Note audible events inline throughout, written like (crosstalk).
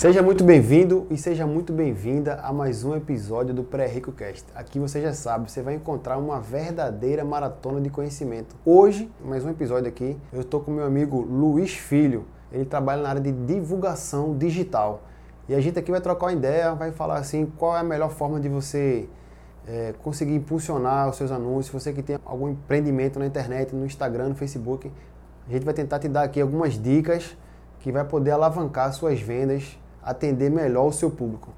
Seja muito bem-vindo e seja muito bem-vinda a mais um episódio do Pré-Rico Cast. Aqui você já sabe, você vai encontrar uma verdadeira maratona de conhecimento. Hoje, mais um episódio aqui, eu estou com meu amigo Luiz Filho. Ele trabalha na área de divulgação digital. E a gente aqui vai trocar uma ideia, vai falar assim, qual é a melhor forma de você é, conseguir impulsionar os seus anúncios, você que tem algum empreendimento na internet, no Instagram, no Facebook. A gente vai tentar te dar aqui algumas dicas que vai poder alavancar suas vendas atender melhor o seu público.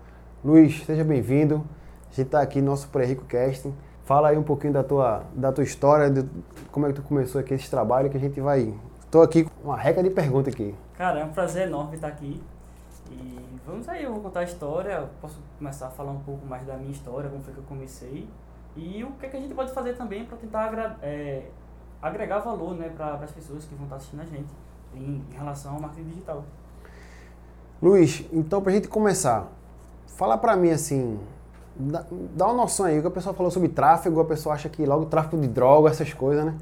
Luiz, seja bem-vindo. A gente está aqui no nosso Pré-Rico Casting. Fala aí um pouquinho da tua, da tua história, de como é que tu começou aqui esse trabalho que a gente vai... Estou aqui com uma reca de perguntas aqui. Cara, é um prazer enorme estar aqui. E vamos aí, eu vou contar a história, posso começar a falar um pouco mais da minha história, como foi que eu comecei. E o que, é que a gente pode fazer também para tentar é, agregar valor né, para as pessoas que vão estar assistindo a gente em, em relação ao marketing digital. Luiz, então para a gente começar, fala para mim assim, dá, dá, uma noção aí, o que a pessoa falou sobre tráfego, a pessoa acha que logo tráfego de droga, essas coisas, né?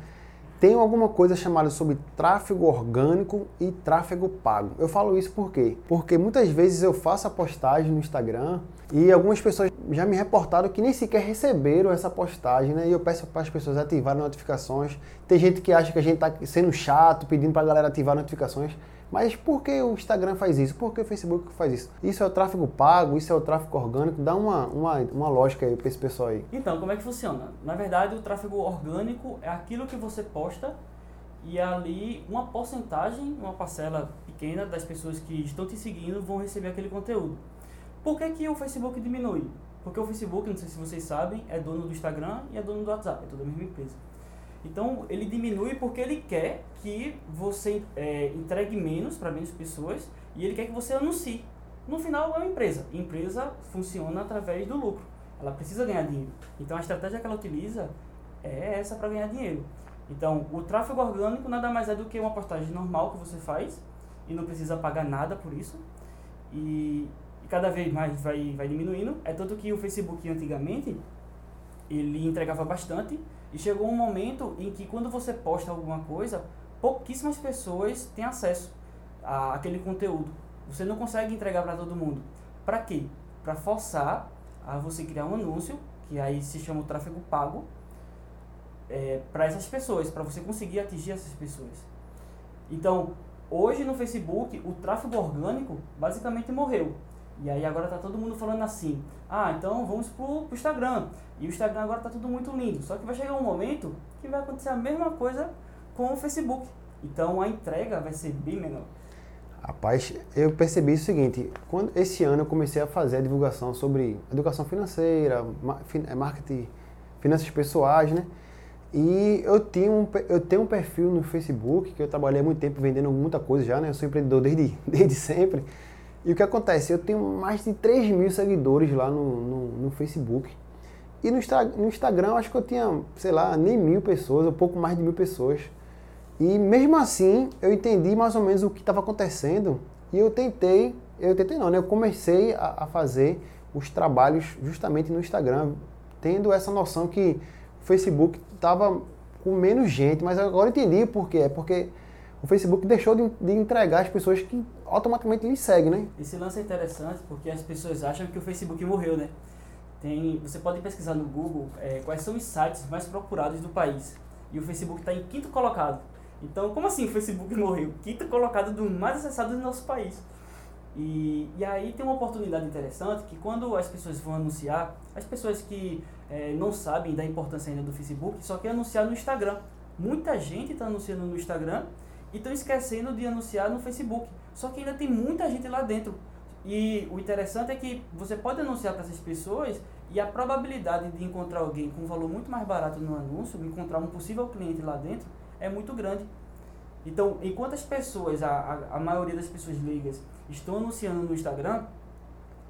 Tem alguma coisa chamada sobre tráfego orgânico e tráfego pago. Eu falo isso por quê? Porque muitas vezes eu faço a postagem no Instagram e algumas pessoas já me reportaram que nem sequer receberam essa postagem, né? E eu peço para as pessoas ativarem notificações. Tem gente que acha que a gente está sendo chato, pedindo para a galera ativar notificações. Mas por que o Instagram faz isso? Por que o Facebook faz isso? Isso é o tráfego pago? Isso é o tráfego orgânico? Dá uma, uma, uma lógica aí para esse pessoal aí. Então, como é que funciona? Na verdade, o tráfego orgânico é aquilo que você posta e ali uma porcentagem, uma parcela pequena das pessoas que estão te seguindo vão receber aquele conteúdo. Por que, que o Facebook diminui? Porque o Facebook, não sei se vocês sabem, é dono do Instagram e é dono do WhatsApp, é toda a mesma empresa. Então ele diminui porque ele quer que você é, entregue menos para menos pessoas e ele quer que você anuncie. No final é uma empresa. A empresa funciona através do lucro. Ela precisa ganhar dinheiro. Então a estratégia que ela utiliza é essa para ganhar dinheiro. Então o tráfego orgânico nada mais é do que uma postagem normal que você faz e não precisa pagar nada por isso. E, e cada vez mais vai, vai diminuindo. É tanto que o Facebook antigamente ele entregava bastante e chegou um momento em que quando você posta alguma coisa, pouquíssimas pessoas têm acesso a aquele conteúdo. Você não consegue entregar para todo mundo. Para quê? Para forçar a você criar um anúncio, que aí se chama o tráfego pago, é, para essas pessoas, para você conseguir atingir essas pessoas. Então, hoje no Facebook, o tráfego orgânico basicamente morreu. E aí agora tá todo mundo falando assim, ah, então vamos pro, pro Instagram. E o Instagram agora tá tudo muito lindo. Só que vai chegar um momento que vai acontecer a mesma coisa com o Facebook. Então a entrega vai ser bem menor. Rapaz, eu percebi o seguinte, quando esse ano eu comecei a fazer a divulgação sobre educação financeira, é, marketing, finanças pessoais, né? E eu, tinha um, eu tenho um perfil no Facebook, que eu trabalhei há muito tempo vendendo muita coisa já, né? Eu sou empreendedor desde, (laughs) desde sempre. E o que acontece? Eu tenho mais de 3 mil seguidores lá no, no, no Facebook. E no, no Instagram, acho que eu tinha, sei lá, nem mil pessoas, um pouco mais de mil pessoas. E mesmo assim, eu entendi mais ou menos o que estava acontecendo. E eu tentei, eu tentei não, né? Eu comecei a, a fazer os trabalhos justamente no Instagram, tendo essa noção que o Facebook estava com menos gente, mas agora entendi por quê. É porque o Facebook deixou de, de, entregar as pessoas que automaticamente lhe seguem, né? Esse lance é interessante porque as pessoas acham que o Facebook morreu, né? Tem, você pode pesquisar no Google é, quais são os sites mais procurados do país. E o Facebook está em quinto colocado. Então, como assim o Facebook (laughs) morreu? Quinto colocado do mais acessado do nosso país. E, e aí tem uma oportunidade interessante que quando as pessoas vão anunciar, as pessoas que é, não sabem da importância ainda do Facebook, só quer anunciar no Instagram. Muita gente está anunciando no Instagram e estão esquecendo de anunciar no Facebook. Só que ainda tem muita gente lá dentro. E o interessante é que você pode anunciar para essas pessoas e a probabilidade de encontrar alguém com um valor muito mais barato no anúncio, encontrar um possível cliente lá dentro, é muito grande. Então, enquanto as pessoas, a, a, a maioria das pessoas leigas, estão anunciando no Instagram,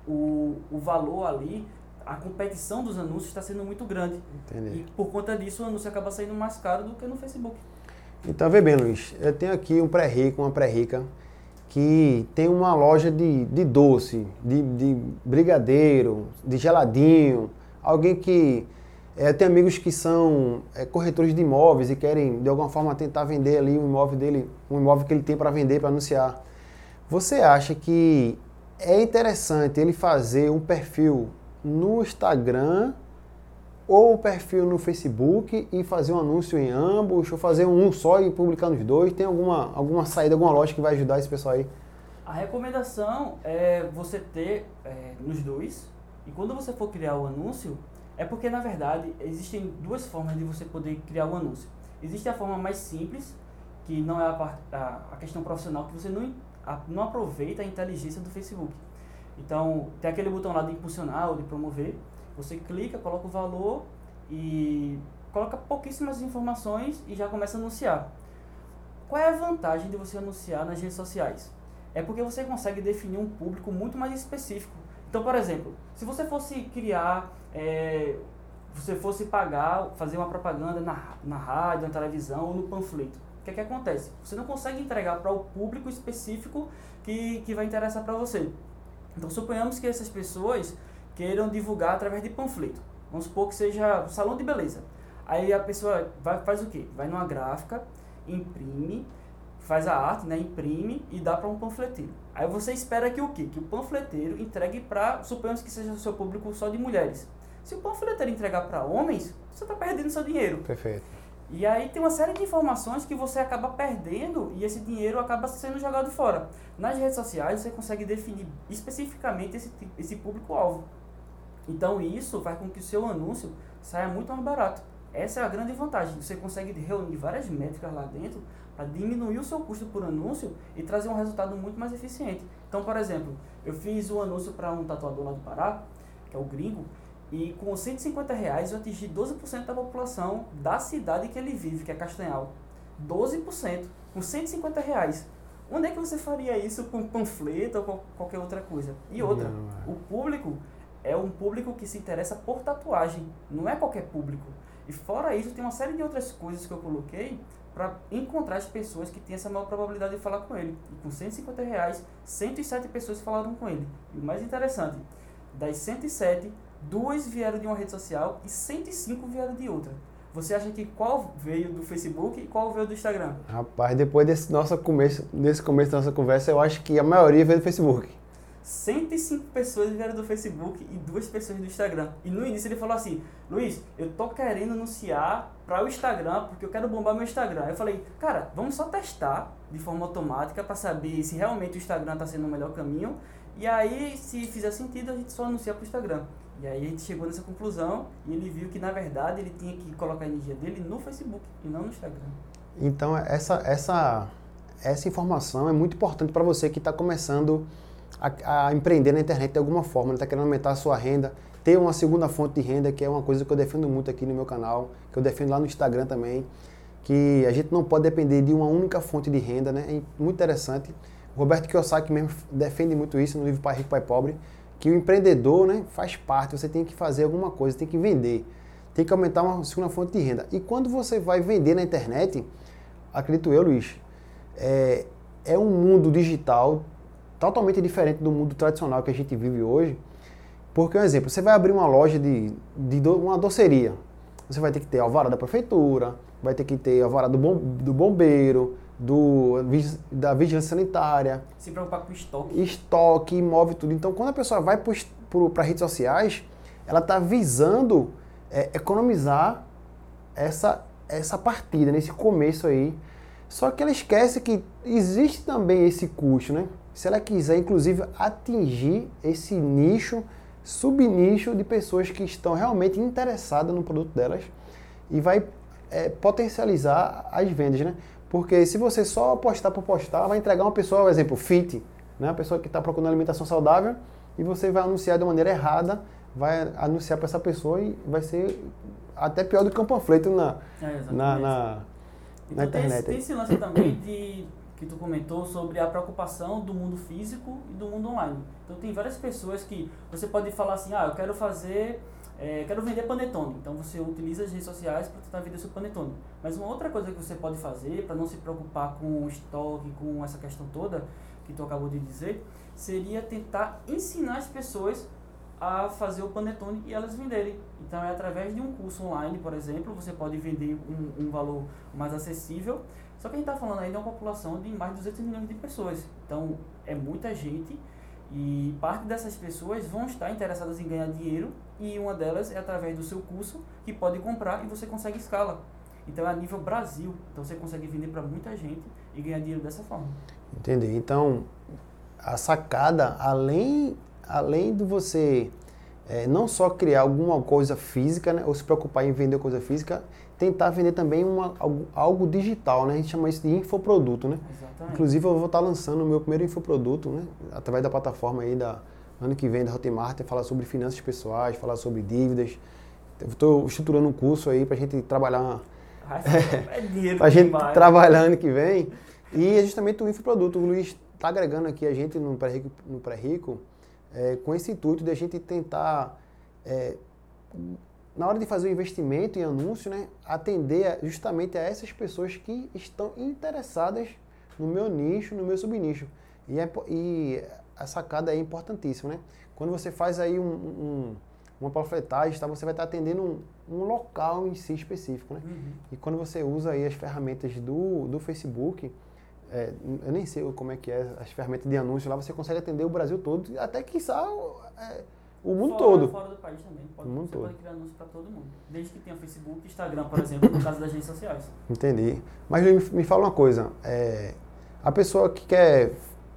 o, o valor ali, a competição dos anúncios está sendo muito grande. Entendi. E por conta disso, o anúncio acaba saindo mais caro do que no Facebook. Então, vê bem, Luiz, eu tenho aqui um pré-rico, uma pré-rica, que tem uma loja de, de doce, de, de brigadeiro, de geladinho, alguém que é, tem amigos que são é, corretores de imóveis e querem de alguma forma tentar vender ali um imóvel dele, um imóvel que ele tem para vender, para anunciar. Você acha que é interessante ele fazer um perfil no Instagram ou um perfil no Facebook e fazer um anúncio em ambos, ou fazer um só e publicar nos dois? Tem alguma, alguma saída, alguma lógica que vai ajudar esse pessoal aí? A recomendação é você ter é, nos dois, e quando você for criar o anúncio, é porque na verdade existem duas formas de você poder criar o anúncio. Existe a forma mais simples, que não é a, a, a questão profissional, que você não, a, não aproveita a inteligência do Facebook. Então, tem aquele botão lá de impulsionar ou de promover. Você clica, coloca o valor e coloca pouquíssimas informações e já começa a anunciar. Qual é a vantagem de você anunciar nas redes sociais? É porque você consegue definir um público muito mais específico. Então, por exemplo, se você fosse criar, é, você fosse pagar, fazer uma propaganda na, na rádio, na televisão ou no panfleto, o que, é que acontece? Você não consegue entregar para o público específico que, que vai interessar para você. Então, suponhamos que essas pessoas queiram divulgar através de panfleto. Vamos supor que seja um salão de beleza. Aí a pessoa vai, faz o quê? Vai numa gráfica, imprime, faz a arte, né, imprime e dá para um panfleteiro. Aí você espera que o quê? Que o panfleteiro entregue para, suponhamos que seja o seu público só de mulheres. Se o panfleteiro entregar para homens, você está perdendo seu dinheiro. Perfeito. E aí tem uma série de informações que você acaba perdendo e esse dinheiro acaba sendo jogado fora. Nas redes sociais você consegue definir especificamente esse, esse público-alvo. Então isso faz com que o seu anúncio saia muito mais barato. Essa é a grande vantagem. Você consegue reunir várias métricas lá dentro para diminuir o seu custo por anúncio e trazer um resultado muito mais eficiente. Então, por exemplo, eu fiz um anúncio para um tatuador lá do Pará, que é o Gringo, e com 150 reais eu atingi 12% da população da cidade que ele vive, que é Castanhal. 12%, com 150 reais. Onde é que você faria isso com panfleto ou com qualquer outra coisa? E outra, não, é. o público é um público que se interessa por tatuagem, não é qualquer público. E fora isso, tem uma série de outras coisas que eu coloquei para encontrar as pessoas que têm essa maior probabilidade de falar com ele. E com 150 reais, 107 pessoas falaram com ele. E o mais interessante, das 107, duas vieram de uma rede social e 105 vieram de outra. Você acha que qual veio do Facebook e qual veio do Instagram? Rapaz, depois desse nosso começo, desse começo da nossa conversa, eu acho que a maioria veio do Facebook. 105 pessoas vieram do Facebook e duas pessoas do Instagram. E no início ele falou assim: Luiz, eu tô querendo anunciar para o Instagram porque eu quero bombar meu Instagram. Eu falei: Cara, vamos só testar de forma automática para saber se realmente o Instagram está sendo o melhor caminho. E aí, se fizer sentido, a gente só anuncia para o Instagram. E aí a gente chegou nessa conclusão e ele viu que na verdade ele tinha que colocar a energia dele no Facebook e não no Instagram. Então essa essa essa informação é muito importante para você que está começando a, empreender na internet de alguma forma, está querendo aumentar a sua renda, ter uma segunda fonte de renda, que é uma coisa que eu defendo muito aqui no meu canal, que eu defendo lá no Instagram também, que a gente não pode depender de uma única fonte de renda, né? É muito interessante. O Roberto Kiyosaki mesmo defende muito isso no livro Pai Rico, Pai Pobre que o empreendedor né, faz parte, você tem que fazer alguma coisa, tem que vender, tem que aumentar uma segunda fonte de renda. E quando você vai vender na internet, acredito eu, Luiz, é, é um mundo digital totalmente diferente do mundo tradicional que a gente vive hoje. Porque, um exemplo, você vai abrir uma loja de, de do, uma doceria, você vai ter que ter alvará da prefeitura, vai ter que ter alvará do, bom, do bombeiro, do, da vigilância sanitária. Se preocupar com estoque. Estoque, imóvel, tudo. Então, quando a pessoa vai para redes sociais, ela está visando é, economizar essa, essa partida, nesse começo aí. Só que ela esquece que existe também esse custo, né? Se ela quiser, inclusive, atingir esse nicho, subnicho de pessoas que estão realmente interessadas no produto delas e vai é, potencializar as vendas, né? Porque se você só postar por postar, vai entregar uma pessoa, por exemplo, fit, né? uma pessoa que está procurando alimentação saudável, e você vai anunciar de maneira errada, vai anunciar para essa pessoa e vai ser até pior do que um panfleto na, é, na, na, então, na internet. Tem, tem esse lance também de que tu comentou sobre a preocupação do mundo físico e do mundo online. Então tem várias pessoas que você pode falar assim, ah, eu quero fazer é, quero vender panetone. Então você utiliza as redes sociais para tentar vender seu panetone. Mas uma outra coisa que você pode fazer para não se preocupar com o estoque, com essa questão toda que tu acabou de dizer, seria tentar ensinar as pessoas a fazer o panetone e elas venderem. Então é através de um curso online, por exemplo, você pode vender um, um valor mais acessível. Só que a gente está falando aí de uma população de mais de 200 milhões de pessoas. Então é muita gente E parte dessas pessoas vão estar interessadas em ganhar dinheiro e uma delas é através do seu curso que pode comprar e você consegue escala. Então é a nível Brasil. Então você consegue vender para muita gente e ganhar dinheiro dessa forma. Entendi. Então a sacada, além, além de você é, não só criar alguma coisa física, né, ou se preocupar em vender coisa física, tentar vender também uma, algo, algo digital, né? A gente chama isso de infoproduto, né? Exatamente. Inclusive eu vou estar lançando o meu primeiro infoproduto, né? Através da plataforma aí da ano que vem da Hotmart, falar sobre finanças pessoais, falar sobre dívidas. Estou estruturando um curso aí para a gente trabalhar. É (laughs) dinheiro para a gente demais. trabalhar ano que vem. E é justamente o infoproduto. O Luiz está agregando aqui a gente no Pré-Rico, no pré-rico é, com esse intuito de a gente tentar, é, na hora de fazer o investimento em anúncio, né, atender justamente a essas pessoas que estão interessadas no meu nicho, no meu subnicho. E, é, e a sacada é importantíssima, né? Quando você faz aí um, um, uma panfletagem, tá, você vai estar atendendo um, um local em si específico, né? Uhum. E quando você usa aí as ferramentas do, do Facebook, é, eu nem sei como é que é as ferramentas de anúncio lá, você consegue atender o Brasil todo, até quiçá é, o mundo fora, todo. Fora do país também. Pode, O mundo você todo. pode criar anúncio para todo mundo. Desde que tenha Facebook, Instagram, por exemplo, no caso das redes sociais. Entendi. Mas me, me fala uma coisa, é, a pessoa que quer,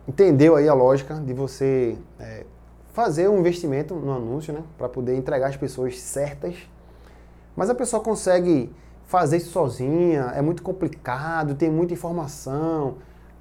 entendeu aí a lógica de você é, fazer um investimento no anúncio, né, para poder entregar as pessoas certas, mas a pessoa consegue fazer isso sozinha, é muito complicado, tem muita informação,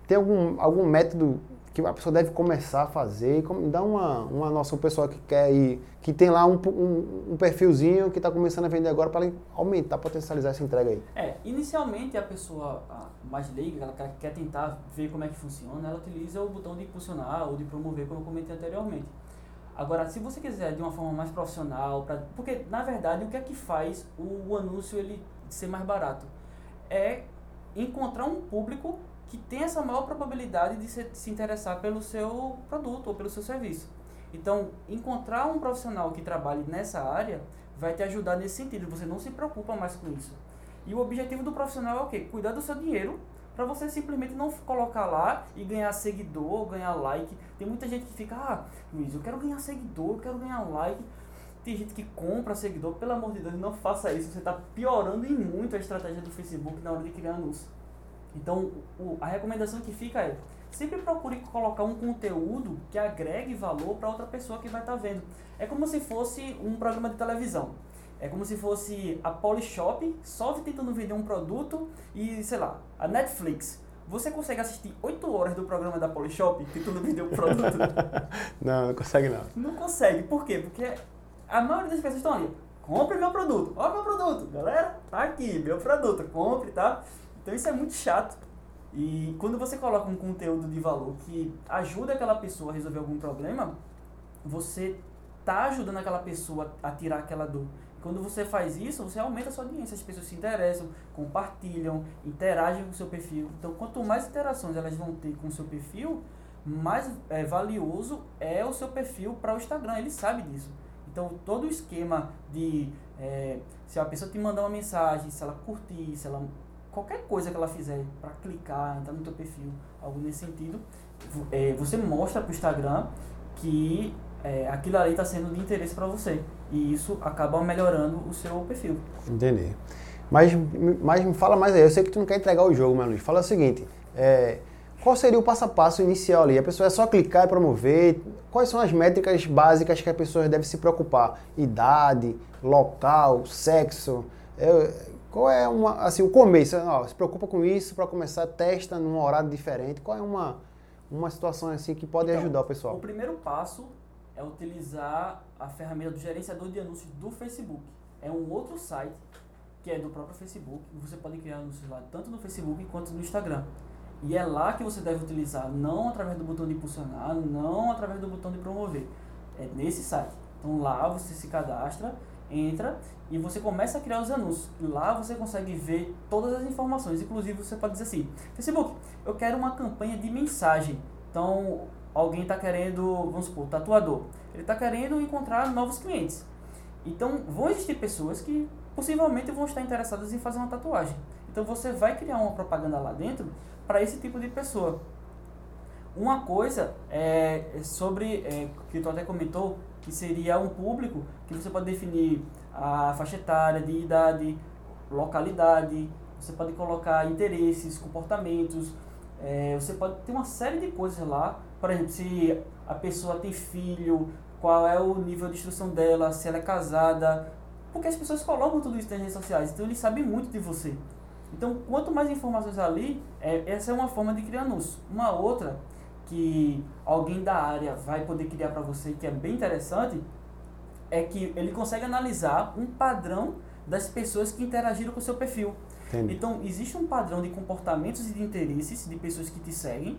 tem algum, algum método que a pessoa deve começar a fazer, como- dá uma, uma noção pessoal que quer ir, que tem lá um, um, um perfilzinho que está começando a vender agora para aumentar, potencializar essa entrega aí. É, inicialmente a pessoa mais leiga, ela quer tentar ver como é que funciona, ela utiliza o botão de impulsionar ou de promover, como eu comentei anteriormente. Agora, se você quiser de uma forma mais profissional, pra, porque na verdade o que é que faz o, o anúncio ele ser mais barato? É encontrar um público que tem essa maior probabilidade de se, se interessar pelo seu produto ou pelo seu serviço. Então, encontrar um profissional que trabalhe nessa área vai te ajudar nesse sentido. Você não se preocupa mais com isso. E o objetivo do profissional é o quê? Cuidar do seu dinheiro para você simplesmente não colocar lá e ganhar seguidor, ganhar like. Tem muita gente que fica, ah, Luiz, eu quero ganhar seguidor, eu quero ganhar like. Tem gente que compra seguidor, pelo amor de Deus, não faça isso. Você está piorando em muito a estratégia do Facebook na hora de criar anúncio. Então, o- a recomendação que fica é sempre procure colocar um conteúdo que agregue valor para outra pessoa que vai estar vendo. É como se fosse um programa de televisão. É como se fosse a Polishop só tentando vender um produto e, sei lá, a Netflix. Você consegue assistir 8 horas do programa da Polishop tentando vender um produto? (laughs) Não, não consegue não. Não consegue. Por quê? Porque a maioria das pessoas estão ali. Compre meu produto. Olha meu produto. Galera, tá aqui, meu produto. Compre, tá? Então isso é muito chato. E quando você coloca um conteúdo de valor que ajuda aquela pessoa a resolver algum problema, você tá ajudando aquela pessoa a tirar aquela dor. Quando você faz isso, você aumenta a sua audiência, as pessoas se interessam, compartilham, interagem com o seu perfil. Então, quanto mais interações elas vão ter com o seu perfil, mais é, valioso é o seu perfil para o Instagram. Ele sabe disso. Então, todo o esquema de é, se a pessoa te mandar uma mensagem, se ela curtir, se ela qualquer coisa que ela fizer para clicar, entrar no teu perfil, algo nesse sentido, é, você mostra para o Instagram que é, aquilo ali está sendo de interesse para você. E isso acaba melhorando o seu perfil. Entendi. Mas, mas me fala mais aí, eu sei que tu não quer entregar o jogo, mas Luiz, fala o seguinte, é, qual seria o passo a passo inicial ali? A pessoa é só clicar e promover? Quais são as métricas básicas que a pessoa deve se preocupar? Idade, local, sexo? É, qual é uma, assim, o começo? Ó, se preocupa com isso para começar, testa num horário diferente. Qual é uma, uma situação assim que pode Então, ajudar o O pessoal? primeiro passo é utilizar a ferramenta do gerenciador de anúncios do Facebook. É um outro site que é do próprio Facebook. Você pode criar anúncios lá tanto no Facebook quanto no Instagram. E é lá que você deve utilizar, não através do botão de impulsionar, não através do botão de promover. É nesse site. Então lá você se cadastra, entra e você começa a criar os anúncios. Lá você consegue ver todas as informações. Inclusive você pode dizer assim, Facebook, eu quero uma campanha de mensagem. Então alguém está querendo, vamos supor, tatuador. Ele está querendo encontrar novos clientes. Então vão existir pessoas que possivelmente vão estar interessadas em fazer uma tatuagem. Então você vai criar uma propaganda lá dentro para esse tipo de pessoa. Uma coisa é sobre, é, que tu até comentou, que seria um público que você pode definir a faixa etária, de idade, localidade, você pode colocar interesses, comportamentos, é, você pode ter uma série de coisas lá. Por exemplo, se a pessoa tem filho, qual é o nível de instrução dela, se ela é casada, porque as pessoas colocam tudo isso nas redes sociais, então eles sabem muito de você. Então, quanto mais informações ali, é, essa é uma forma de criar anúncio. Uma outra que alguém da área vai poder criar para você, que é bem interessante, é que ele consegue analisar um padrão das pessoas que interagiram com o seu perfil. Entendi. Então, existe um padrão de comportamentos e de interesses de pessoas que te seguem,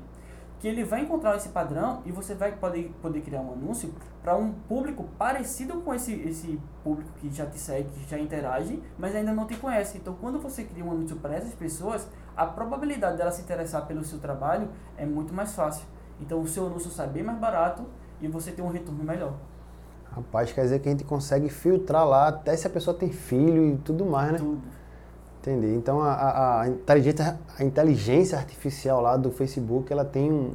que ele vai encontrar esse padrão e você vai poder, poder criar um anúncio para um público parecido com esse, esse público que já te segue, que já interage, mas ainda não te conhece. Então, quando você cria um anúncio para essas pessoas, a probabilidade dela se interessar pelo seu trabalho é muito mais fácil. Então, o seu anúncio sai bem mais barato e você tem um retorno melhor. Rapaz, quer dizer que a gente consegue filtrar lá até se a pessoa tem filho e tudo mais, né? Tudo. Entendi. Então a, a, a, inteligência, a inteligência artificial lá do Facebook, ela tem um,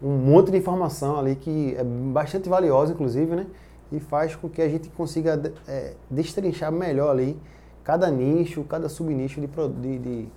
um monte de informação ali que é bastante valiosa, inclusive, né? E faz com que a gente consiga é, destrinchar melhor ali cada nicho, cada subnicho de, de, de,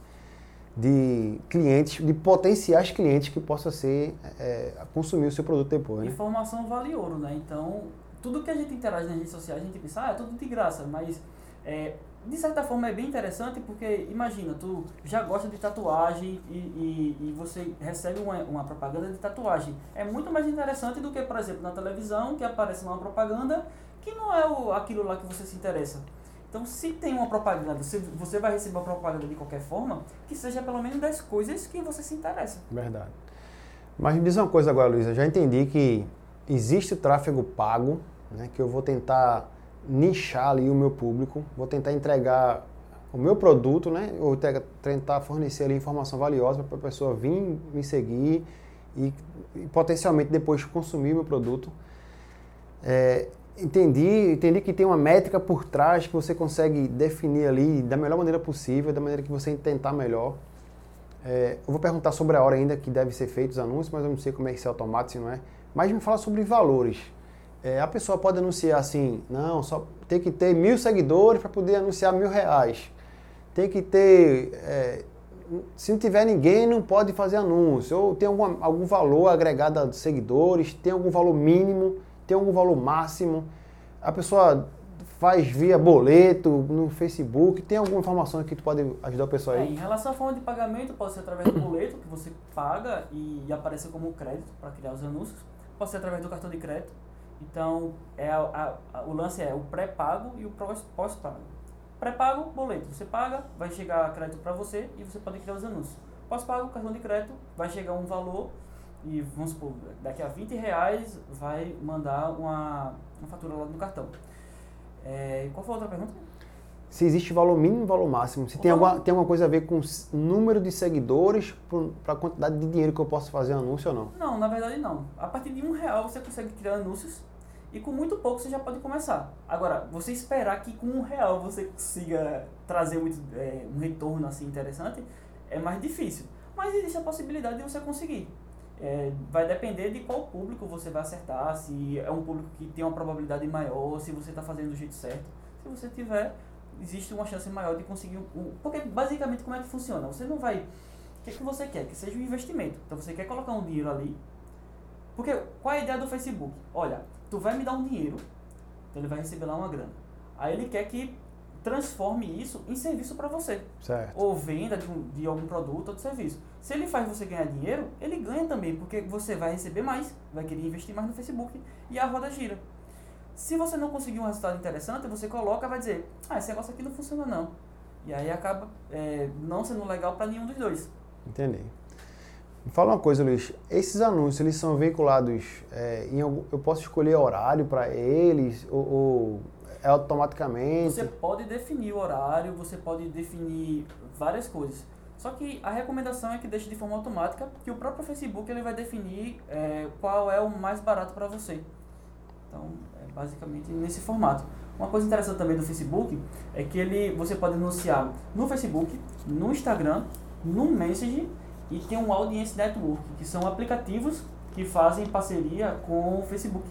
de clientes, de potenciais clientes que possa ser é, consumir o seu produto depois. Né? Informação vale ouro, né? Então, tudo que a gente interage nas redes sociais, a gente pensa, ah, é tudo de graça, mas é, de certa forma é bem interessante porque imagina, tu já gosta de tatuagem e, e, e, você recebe uma, uma propaganda de tatuagem. É muito mais interessante do que, por exemplo, na televisão que aparece uma propaganda que não é o, aquilo lá que você se interessa. Então, se tem uma propaganda, se você vai receber uma propaganda de qualquer forma, que seja pelo menos das coisas que você se interessa. Verdade. Mas me diz uma coisa agora, Luísa. Já entendi que existe o tráfego pago, né, que eu vou tentar nichar ali o meu público, vou tentar entregar o meu produto, né? Ou tentar fornecer ali informação valiosa para a pessoa vir me seguir e, e, potencialmente depois consumir meu produto. É, entendi, entendi que tem uma métrica por trás que você consegue definir ali da melhor maneira possível, da maneira que você tentar melhor. É, eu vou perguntar sobre a hora ainda que deve ser feito os anúncios, mas eu não sei como é que é automático, se não é. Mas me fala sobre valores. É, a pessoa pode anunciar assim, não, só tem que ter mil seguidores para poder anunciar mil reais. Tem que ter. É, se não tiver ninguém, não pode fazer anúncio. Ou tem algum, algum valor agregado a seguidores, tem algum valor mínimo, tem algum valor máximo. A pessoa faz via boleto no Facebook. Tem alguma informação que tu pode ajudar o pessoal aí? É, em relação à forma de pagamento, pode ser através do boleto, que você paga e aparece como crédito para criar os anúncios. Pode ser através do cartão de crédito então, é a, a, o lance é o pré-pago e o pós-pago. Pré-pago, boleto. Você paga, vai chegar crédito para você e você pode criar os anúncios. Pós-pago, cartão de crédito, vai chegar um valor e vamos supor, daqui a 20 reais vai mandar uma, uma fatura lá no cartão. É, qual foi a outra pergunta? Se existe valor mínimo e valor máximo. Se tem, alguma, tem alguma coisa a ver com número de seguidores para a quantidade de dinheiro que eu posso fazer anúncio ou não? Não, na verdade não. A partir de um real você consegue criar anúncios e com muito pouco você já pode começar. Agora, você esperar que com um real você consiga trazer muito, é, um retorno assim interessante é mais difícil. Mas existe a possibilidade de você conseguir. É, vai depender de qual público você vai acertar, se é um público que tem uma probabilidade maior, se você está fazendo do jeito certo. Se você tiver, existe uma chance maior de conseguir um. Porque basicamente como é que funciona? Você não vai. O que, é que você quer? Que seja um investimento. Então você quer colocar um dinheiro ali. Porque qual é a ideia do Facebook? Olha, tu vai me dar um dinheiro, então ele vai receber lá uma grana. Aí ele quer que transforme isso em serviço para você. Certo. Ou venda de, um, de algum produto ou de serviço. Se ele faz você ganhar dinheiro, ele ganha também, porque você vai receber mais, vai querer investir mais no Facebook e a roda gira. Se você não conseguir um resultado interessante, você coloca e vai dizer, ah, esse negócio aqui não funciona não. E aí acaba é, não sendo legal para nenhum dos dois. Entendi. Fala uma coisa, Luiz. Esses anúncios, eles são veiculados é, em algum, Eu posso escolher horário para eles ou, ou, é automaticamente? Você pode definir o horário, você pode definir várias coisas. Só que a recomendação é que deixe de forma automática, que o próprio Facebook ele vai definir é, qual é o mais barato para você. Então, é basicamente nesse formato. Uma coisa interessante também do Facebook é que ele, você pode anunciar no Facebook, no Instagram, no Messenger e tem um Audience Network, que são aplicativos que fazem parceria com o Facebook.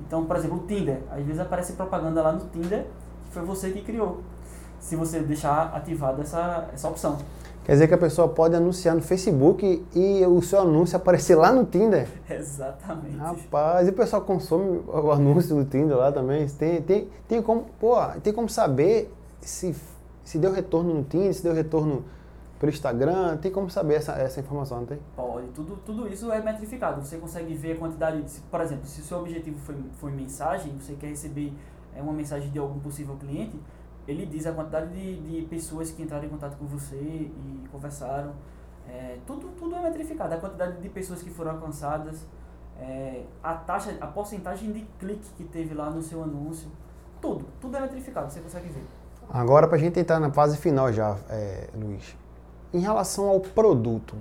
Então, por exemplo, o Tinder. Às vezes aparece propaganda lá no Tinder que foi você que criou. Se você deixar ativada essa, essa opção. Quer dizer que a pessoa pode anunciar no Facebook e o seu anúncio aparecer lá no Tinder? (laughs) Exatamente. Rapaz, e o pessoal consome o anúncio do Tinder lá também? Tem, tem, tem, como, pô, tem como saber se, se deu retorno no Tinder, se deu retorno pelo Instagram? Tem como saber essa, essa informação, não tem? Pode. Tudo, tudo isso é metrificado. Você consegue ver a quantidade, de, por exemplo, se o seu objetivo foi, foi mensagem, você quer receber é, uma mensagem de algum possível cliente, ele diz a quantidade de, de pessoas que entraram em contato com você e conversaram. É, tudo, tudo é metrificado. A quantidade de pessoas que foram alcançadas, é, a taxa, a porcentagem de clique que teve lá no seu anúncio. Tudo, tudo é metrificado, você consegue ver. Agora, para a gente entrar na fase final já, é, Luiz, em relação ao produto,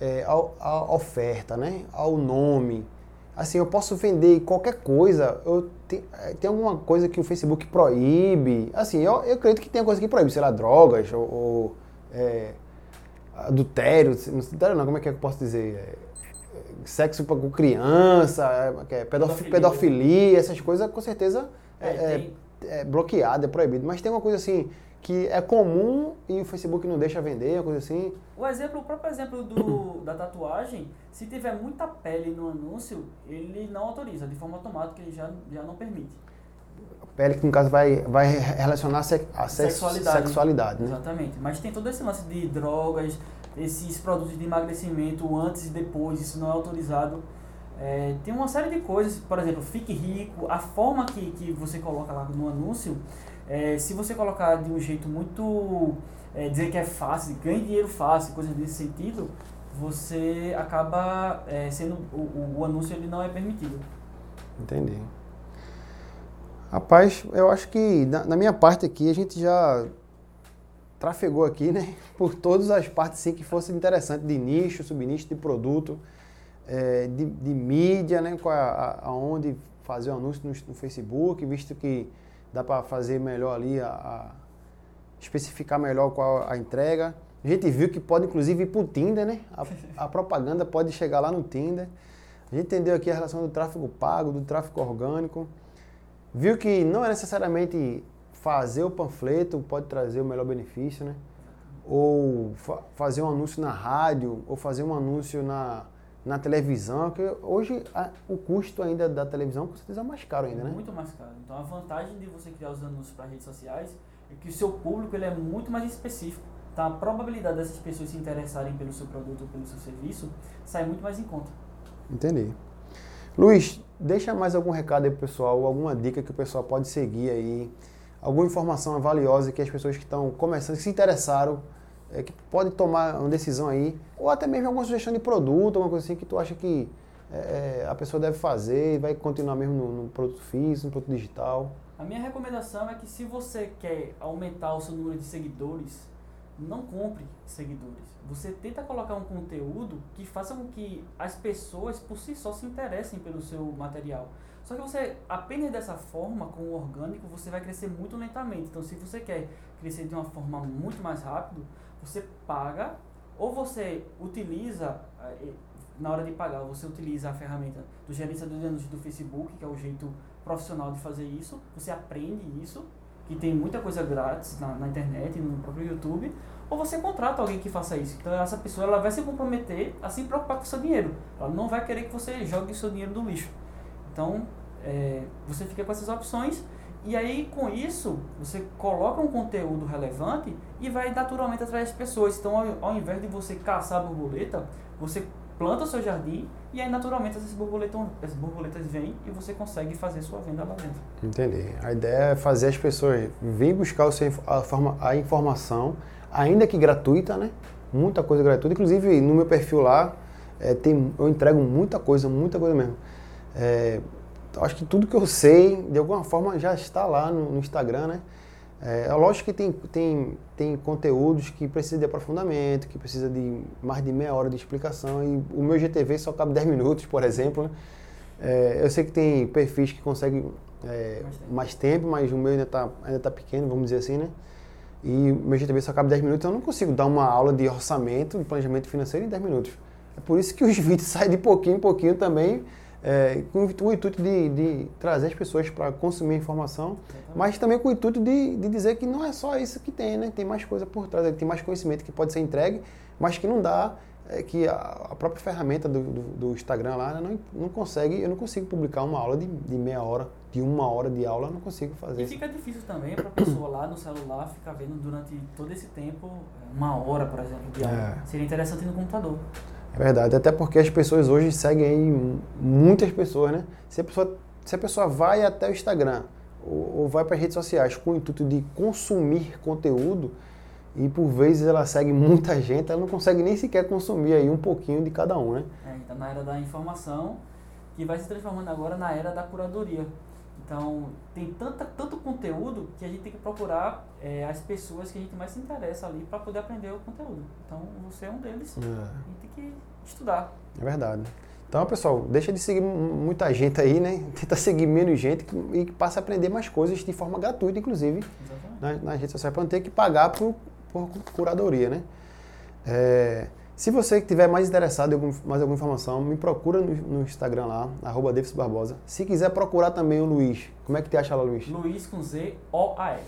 é, à oferta, né, ao nome, assim, eu posso vender qualquer coisa, eu te, eh, tem alguma coisa que o Facebook proíbe, assim, eu, eu acredito que tem coisa que proíbe, sei lá, drogas ou, ou é, adultério, não adultério não, como é que, é que eu posso dizer? É, sexo com criança, é, pedofilia. pedofilia, essas coisas, com certeza é, é, é, bloqueado, é proibido. Mas tem uma coisa assim, que é comum e o Facebook não deixa vender, coisa assim. O exemplo, o próprio exemplo do, da tatuagem, se tiver muita pele no anúncio, ele não autoriza, de forma automática ele já, já não permite. Pele que no caso vai, vai relacionar a, sexualidade. sexualidade né? Exatamente. Mas tem todo esse lance de drogas, esses produtos de emagrecimento antes e depois, isso não é autorizado. É, tem uma série de coisas, por exemplo, fique rico, a forma que, que você coloca lá no anúncio é, se você colocar de um jeito muito. É, dizer que é fácil, ganhe dinheiro fácil, coisas desse sentido, você acaba é, sendo. O, o anúncio ele não é permitido. Entendi. Rapaz, eu acho que na, na minha parte aqui a gente já trafegou aqui, né? (laughs) Por todas as partes sim, que fosse interessante, de nicho, subnicho, de produto, é, de, de mídia, né? A, aonde fazer o anúncio no, no Facebook, visto que dá para fazer melhor ali, a, a, especificar melhor qual a entrega. A gente viu que pode inclusive ir para o Tinder, né? A, a, propaganda pode chegar lá no Tinder. A gente entendeu aqui a relação do tráfego pago, do tráfego orgânico. Viu que não é necessariamente fazer o panfleto pode trazer o melhor benefício, né? Ou fa fazer um anúncio na rádio, ou fazer um anúncio na, na televisão, que hoje a, o custo ainda da televisão com certeza é mais caro ainda, né? Muito mais caro. Então a vantagem de você criar os anúncios para redes sociais é que o seu público ele é muito mais específico. Então a probabilidade dessas pessoas se interessarem pelo seu produto ou pelo seu serviço sai muito mais em conta. Entendi. Luiz, deixa mais algum recado aí pro pessoal, alguma dica que o pessoal pode seguir aí, alguma informação valiosa que as pessoas que estão começando, que se interessaram é, que pode tomar uma decisão aí, ou até mesmo alguma sugestão de produto, alguma coisa assim que tu acha que é, é, a pessoa deve fazer e vai continuar mesmo no, no, produto físico, no produto digital? A minha recomendação é que se você quer aumentar o seu número de seguidores, não compre seguidores. Você tenta colocar um conteúdo que faça com que as pessoas por si só se interessem pelo seu material. Só que você, apenas dessa forma, com o orgânico, você vai crescer muito lentamente. Então, se você quer crescer de uma forma muito mais rápido, você paga ou você utiliza, eh, na hora de pagar, você utiliza a ferramenta do gerenciador de anúncios do Facebook, que é o jeito profissional de fazer isso, você aprende isso, que tem muita coisa grátis na, na internet, no próprio YouTube, ou você contrata alguém que faça isso. Então essa pessoa ela vai se comprometer a se preocupar com o seu dinheiro. Ela não vai querer que você jogue o seu dinheiro no lixo. Então é, você fica com essas opções e aí, com isso, você coloca um conteúdo relevante e vai naturalmente atrair as pessoas. Então, ao, invés de você caçar a borboleta, você planta o seu jardim e aí, naturalmente, essas borboletas, borboletas vêm e você consegue fazer sua venda lá dentro. Entendi. A ideia é fazer as pessoas virem buscar o seu, a, forma, a informação, ainda que gratuita, né? Muita coisa gratuita. Inclusive, no meu perfil lá, é, tem, eu entrego muita coisa, muita coisa mesmo. É, acho que tudo que eu sei, de alguma forma, já está lá no, no Instagram, né? É, é lógico que tem, tem, tem conteúdos que precisam de aprofundamento, que precisa de mais de meia hora de explicação, e o meu GTV só cabe 10 minutos, por exemplo. Né? É, eu sei que tem perfis que conseguem é, mais, tempo. mais tempo, mas o meu ainda está ainda tá pequeno, vamos dizer assim, né? e meu GTV só cabe 10 minutos, então eu não consigo dar uma aula de orçamento, de planejamento financeiro em 10 minutos. É por isso que os (laughs) vídeos saem de pouquinho em pouquinho também, é, com o intuito de, de trazer as pessoas para consumir informação, mas também com o intuito de, de dizer que não é só isso que tem, né? Tem mais coisa por trás, tem mais conhecimento que pode ser entregue, mas que não dá, é, que a, a, própria ferramenta do, do, do Instagram lá não, não consegue, eu não consigo publicar uma aula de, de meia hora, de uma hora de aula, eu não consigo fazer. E fica difícil também para a pessoa lá no celular ficar vendo durante todo esse tempo, uma hora, por exemplo, de aula. É. Seria interessante no computador. É verdade, até porque as pessoas hoje seguem aí muitas pessoas, né? Se a pessoa, se a pessoa vai até o Instagram ou, ou vai para as redes sociais com o intuito de consumir conteúdo e por vezes ela segue (laughs) muita gente, ela não consegue nem sequer consumir aí um pouquinho de cada um, né? É, então na era da informação que vai se transformando agora na era da curadoria. Então, tem tanta, tanto conteúdo que a gente tem que procurar é, as pessoas que a gente mais se interessa ali para poder aprender o conteúdo. Então, você é um deles. É. A gente tem que estudar. É verdade. Então, pessoal, deixa de seguir muita gente aí, né? (laughs) Tenta seguir menos gente e passa a aprender mais coisas de forma gratuita, inclusive, nas, nas redes sociais, para não ter que pagar por, por curadoria, né? É, se você tiver mais interessado em algum, mais alguma informação, me procura no, no Instagram lá, arroba Davis Barbosa. Se quiser procurar também o Luiz, como é que te acha lá, Luiz? Luiz com Z, O-A-F.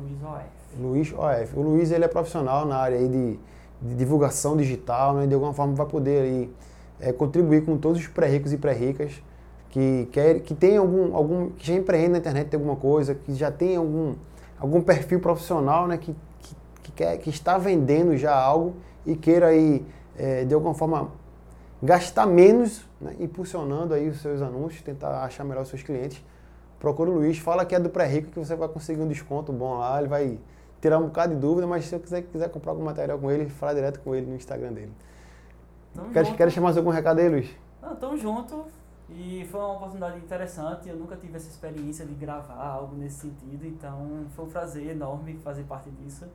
Luiz O-A-F. Luiz O-A-F. O Luiz, ele é profissional na área aí de, de divulgação digital, né? De alguma forma vai poder aí, é, contribuir com todos os pré-ricos e pré-ricas que, quer, que tem algum, algum, que já empreende na internet tem alguma coisa, que já tem algum, algum perfil profissional, né? Que, que, que, quer, que está vendendo já algo e queira aí, é, de alguma forma, gastar menos, né, impulsionando aí os seus anúncios, tentar achar melhor os seus clientes, procura o Luiz, fala que é do pré-rico que você vai conseguir um desconto bom lá, ele vai tirar um bocado de dúvida, mas se você quiser, quiser comprar algum material com ele, fala direto com ele no Instagram dele. quer, quer chamar algum recado aí, Luiz? Não, tamo junto. E foi uma oportunidade interessante. Eu nunca tive essa experiência de gravar algo nesse sentido, então foi um prazer enorme fazer parte disso.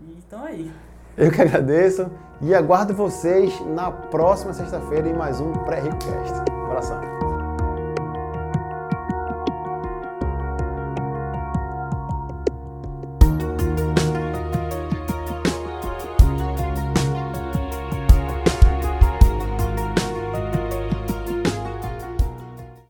E estão aí. Eu que agradeço e aguardo vocês na próxima sexta-feira em mais um Pré-Rico Cast. Um abração.